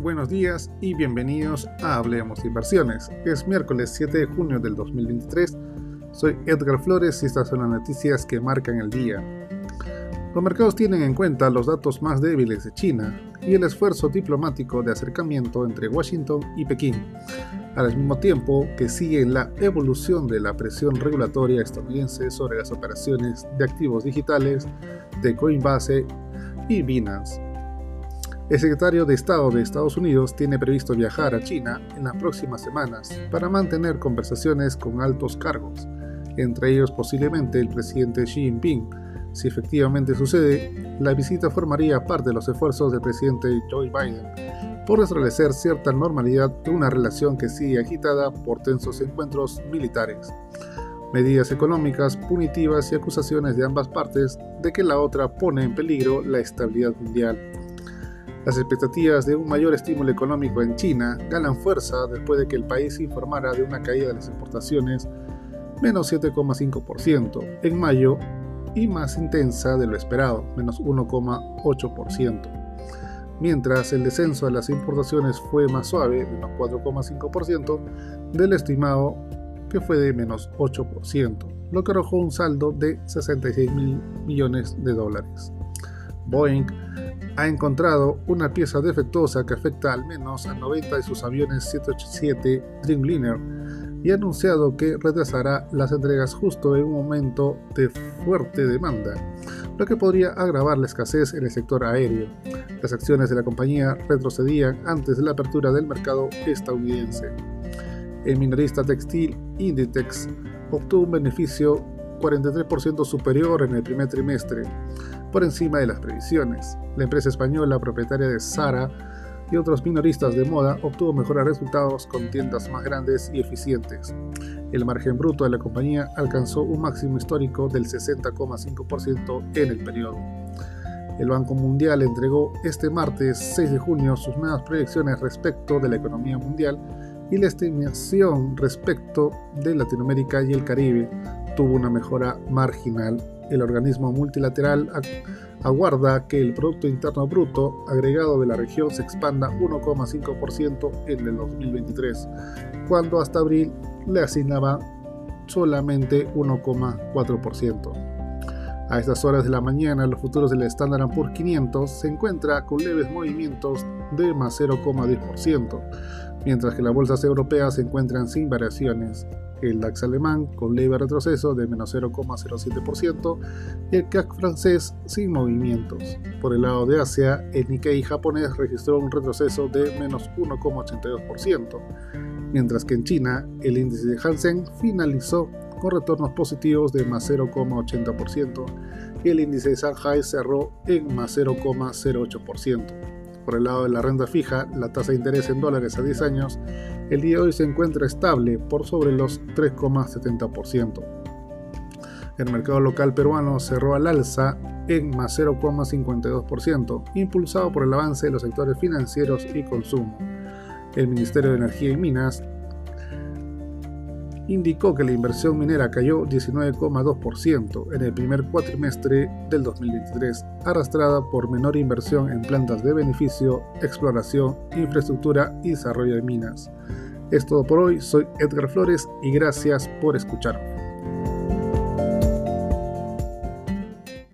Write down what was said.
Buenos días y bienvenidos a Hablemos de Inversiones. Es miércoles 7 de junio del 2023. Soy Edgar Flores y estas son las noticias que marcan el día. Los mercados tienen en cuenta los datos más débiles de China y el esfuerzo diplomático de acercamiento entre Washington y Pekín, al mismo tiempo que sigue la evolución de la presión regulatoria estadounidense sobre las operaciones de activos digitales de Coinbase y Binance. El secretario de Estado de Estados Unidos tiene previsto viajar a China en las próximas semanas para mantener conversaciones con altos cargos, entre ellos posiblemente el presidente Xi Jinping. Si efectivamente sucede, la visita formaría parte de los esfuerzos del presidente Joe Biden por restablecer cierta normalidad de una relación que sigue agitada por tensos encuentros militares, medidas económicas punitivas y acusaciones de ambas partes de que la otra pone en peligro la estabilidad mundial. Las expectativas de un mayor estímulo económico en China ganan fuerza después de que el país informara de una caída de las exportaciones menos 7,5% en mayo y más intensa de lo esperado, menos 1,8%. Mientras el descenso de las importaciones fue más suave, menos 4,5%, del estimado que fue de menos 8%, lo que arrojó un saldo de 66 mil millones de dólares. Boeing ha encontrado una pieza defectuosa que afecta al menos a 90 de sus aviones 787 Dreamliner y ha anunciado que retrasará las entregas justo en un momento de fuerte demanda, lo que podría agravar la escasez en el sector aéreo. Las acciones de la compañía retrocedían antes de la apertura del mercado estadounidense. El minorista textil Inditex obtuvo un beneficio 43% superior en el primer trimestre, por encima de las previsiones. La empresa española propietaria de Zara y otros minoristas de moda obtuvo mejores resultados con tiendas más grandes y eficientes. El margen bruto de la compañía alcanzó un máximo histórico del 60,5% en el periodo. El Banco Mundial entregó este martes 6 de junio sus nuevas proyecciones respecto de la economía mundial y la estimación respecto de Latinoamérica y el Caribe tuvo una mejora marginal el organismo multilateral aguarda que el Producto Interno Bruto agregado de la región se expanda 1,5% en el 2023, cuando hasta abril le asignaba solamente 1,4%. A estas horas de la mañana, los futuros del Standard Poor's 500 se encuentran con leves movimientos de más 0,10%, mientras que las bolsas europeas se encuentran sin variaciones el DAX alemán con leve retroceso de menos 0,07% y el CAC francés sin movimientos. Por el lado de Asia, el Nikkei japonés registró un retroceso de menos 1,82%, mientras que en China el índice de Hansen finalizó con retornos positivos de más 0,80% y el índice de Shanghai cerró en más 0,08%. Por el lado de la renta fija, la tasa de interés en dólares a 10 años el día de hoy se encuentra estable por sobre los 3,70%. El mercado local peruano cerró al alza en más 0,52%, impulsado por el avance de los sectores financieros y consumo. El Ministerio de Energía y Minas indicó que la inversión minera cayó 19,2% en el primer cuatrimestre del 2023, arrastrada por menor inversión en plantas de beneficio, exploración, infraestructura y desarrollo de minas. Es todo por hoy, soy Edgar Flores y gracias por escucharme.